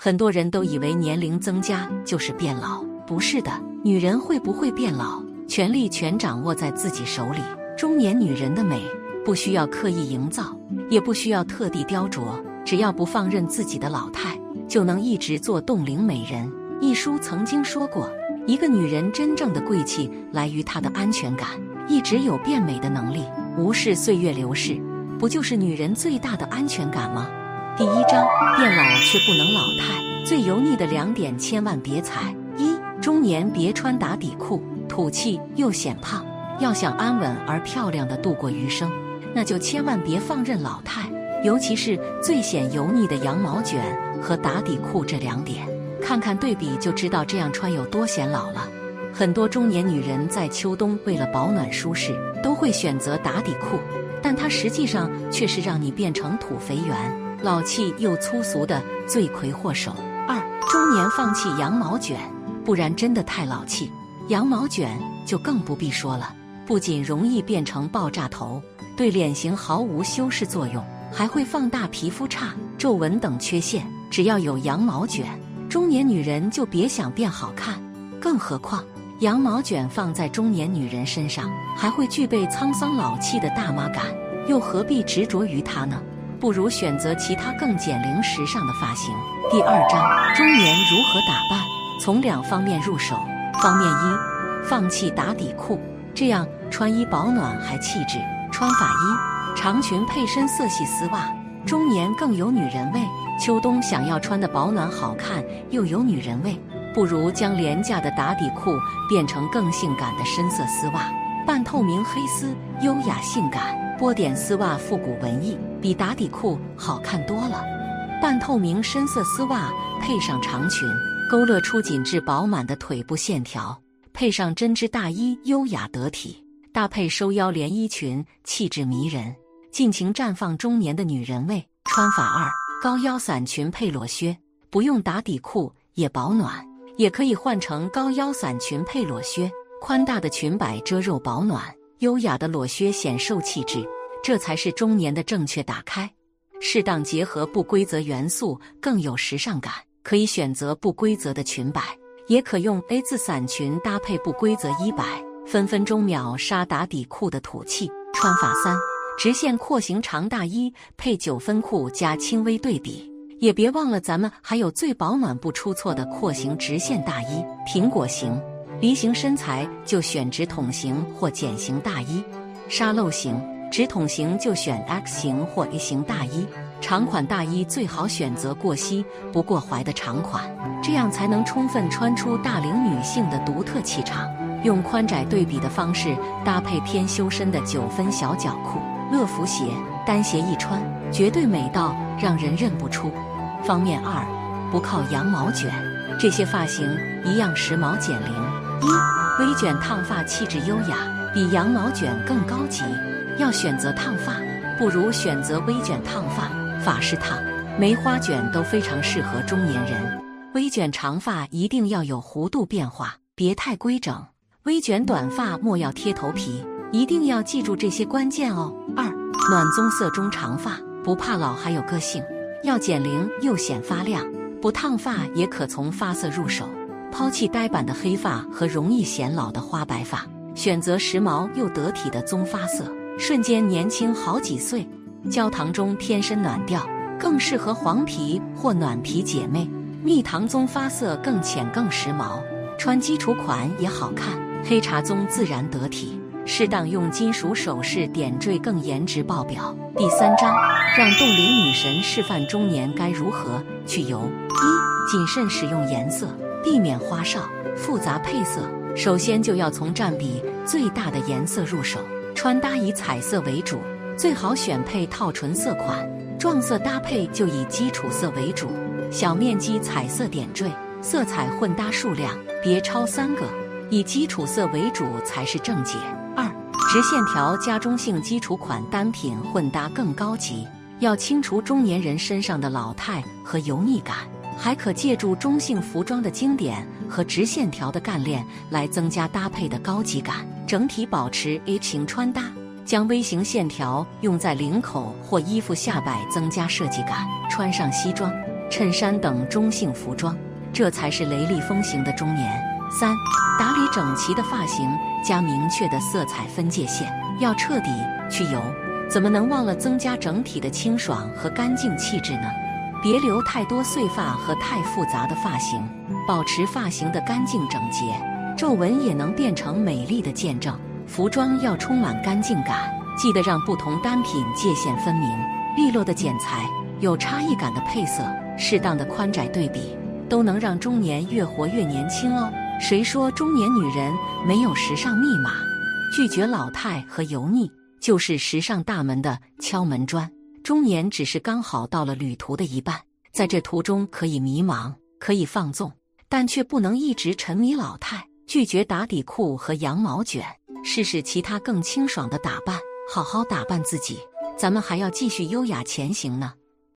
很多人都以为年龄增加就是变老，不是的。女人会不会变老，权力全掌握在自己手里。中年女人的美，不需要刻意营造，也不需要特地雕琢，只要不放任自己的老态，就能一直做冻龄美人。一书曾经说过，一个女人真正的贵气来于她的安全感，一直有变美的能力，无视岁月流逝，不就是女人最大的安全感吗？第一章，变老却不能老态。最油腻的两点，千万别踩。一，中年别穿打底裤，土气又显胖。要想安稳而漂亮的度过余生，那就千万别放任老态，尤其是最显油腻的羊毛卷和打底裤这两点。看看对比就知道这样穿有多显老了。很多中年女人在秋冬为了保暖舒适，都会选择打底裤，但它实际上却是让你变成土肥圆。老气又粗俗的罪魁祸首。二，中年放弃羊毛卷，不然真的太老气。羊毛卷就更不必说了，不仅容易变成爆炸头，对脸型毫无修饰作用，还会放大皮肤差、皱纹等缺陷。只要有羊毛卷，中年女人就别想变好看。更何况，羊毛卷放在中年女人身上，还会具备沧桑老气的大妈感，又何必执着于它呢？不如选择其他更减龄时尚的发型。第二章：中年如何打扮？从两方面入手。方面一：放弃打底裤，这样穿衣保暖还气质。穿法一：长裙配深色系丝袜，中年更有女人味。秋冬想要穿的保暖好看又有女人味，不如将廉价的打底裤变成更性感的深色丝袜，半透明黑丝，优雅性感。波点丝袜复古文艺，比打底裤好看多了。半透明深色丝袜配上长裙，勾勒出紧致饱满的腿部线条；配上针织大衣，优雅得体。搭配收腰连衣裙，气质迷人，尽情绽放中年的女人味。穿法二：高腰伞裙配裸靴，不用打底裤也保暖，也可以换成高腰伞裙配裸靴，宽大的裙摆遮肉保暖。优雅的裸靴显瘦气质，这才是中年的正确打开。适当结合不规则元素，更有时尚感。可以选择不规则的裙摆，也可用 A 字伞裙搭配不规则衣摆，分分钟秒杀打底裤的土气。穿法三：直线廓形长大衣配九分裤加轻微对比。也别忘了，咱们还有最保暖不出错的廓形直线大衣——苹果型。梨形身材就选直筒型或茧型大衣，沙漏型直筒型就选 X 型或 A 型大衣。长款大衣最好选择过膝不过踝的长款，这样才能充分穿出大龄女性的独特气场。用宽窄对比的方式搭配偏修身的九分小脚裤、乐福鞋，单鞋一穿绝对美到让人认不出。方面二，不靠羊毛卷，这些发型一样时髦减龄。一微卷烫发气质优雅，比羊毛卷更高级。要选择烫发，不如选择微卷烫发。法式烫、梅花卷都非常适合中年人。微卷长发一定要有弧度变化，别太规整。微卷短发莫要贴头皮，一定要记住这些关键哦。二暖棕色中长发，不怕老还有个性，要减龄又显发亮。不烫发也可从发色入手。抛弃呆板的黑发和容易显老的花白发，选择时髦又得体的棕发色，瞬间年轻好几岁。焦糖中天生暖调，更适合黄皮或暖皮姐妹。蜜糖棕发色更浅更时髦，穿基础款也好看。黑茶棕自然得体，适当用金属首饰点缀更颜值爆表。第三章，让冻龄女神示范中年该如何去油。一、谨慎使用颜色。避免花哨、复杂配色，首先就要从占比最大的颜色入手。穿搭以彩色为主，最好选配套纯色款。撞色搭配就以基础色为主，小面积彩色点缀，色彩混搭数量别超三个，以基础色为主才是正解。二、直线条加中性基础款单品混搭更高级，要清除中年人身上的老态和油腻感。还可借助中性服装的经典和直线条的干练来增加搭配的高级感，整体保持 A 型穿搭。将 V 型线条用在领口或衣服下摆，增加设计感。穿上西装，衬衫等中性服装，这才是雷厉风行的中年。三、打理整齐的发型加明确的色彩分界线，要彻底去油，怎么能忘了增加整体的清爽和干净气质呢？别留太多碎发和太复杂的发型，保持发型的干净整洁，皱纹也能变成美丽的见证。服装要充满干净感，记得让不同单品界限分明，利落的剪裁，有差异感的配色，适当的宽窄对比，都能让中年越活越年轻哦。谁说中年女人没有时尚密码？拒绝老态和油腻，就是时尚大门的敲门砖。中年只是刚好到了旅途的一半，在这途中可以迷茫，可以放纵，但却不能一直沉迷老态。拒绝打底裤和羊毛卷，试试其他更清爽的打扮，好好打扮自己。咱们还要继续优雅前行呢。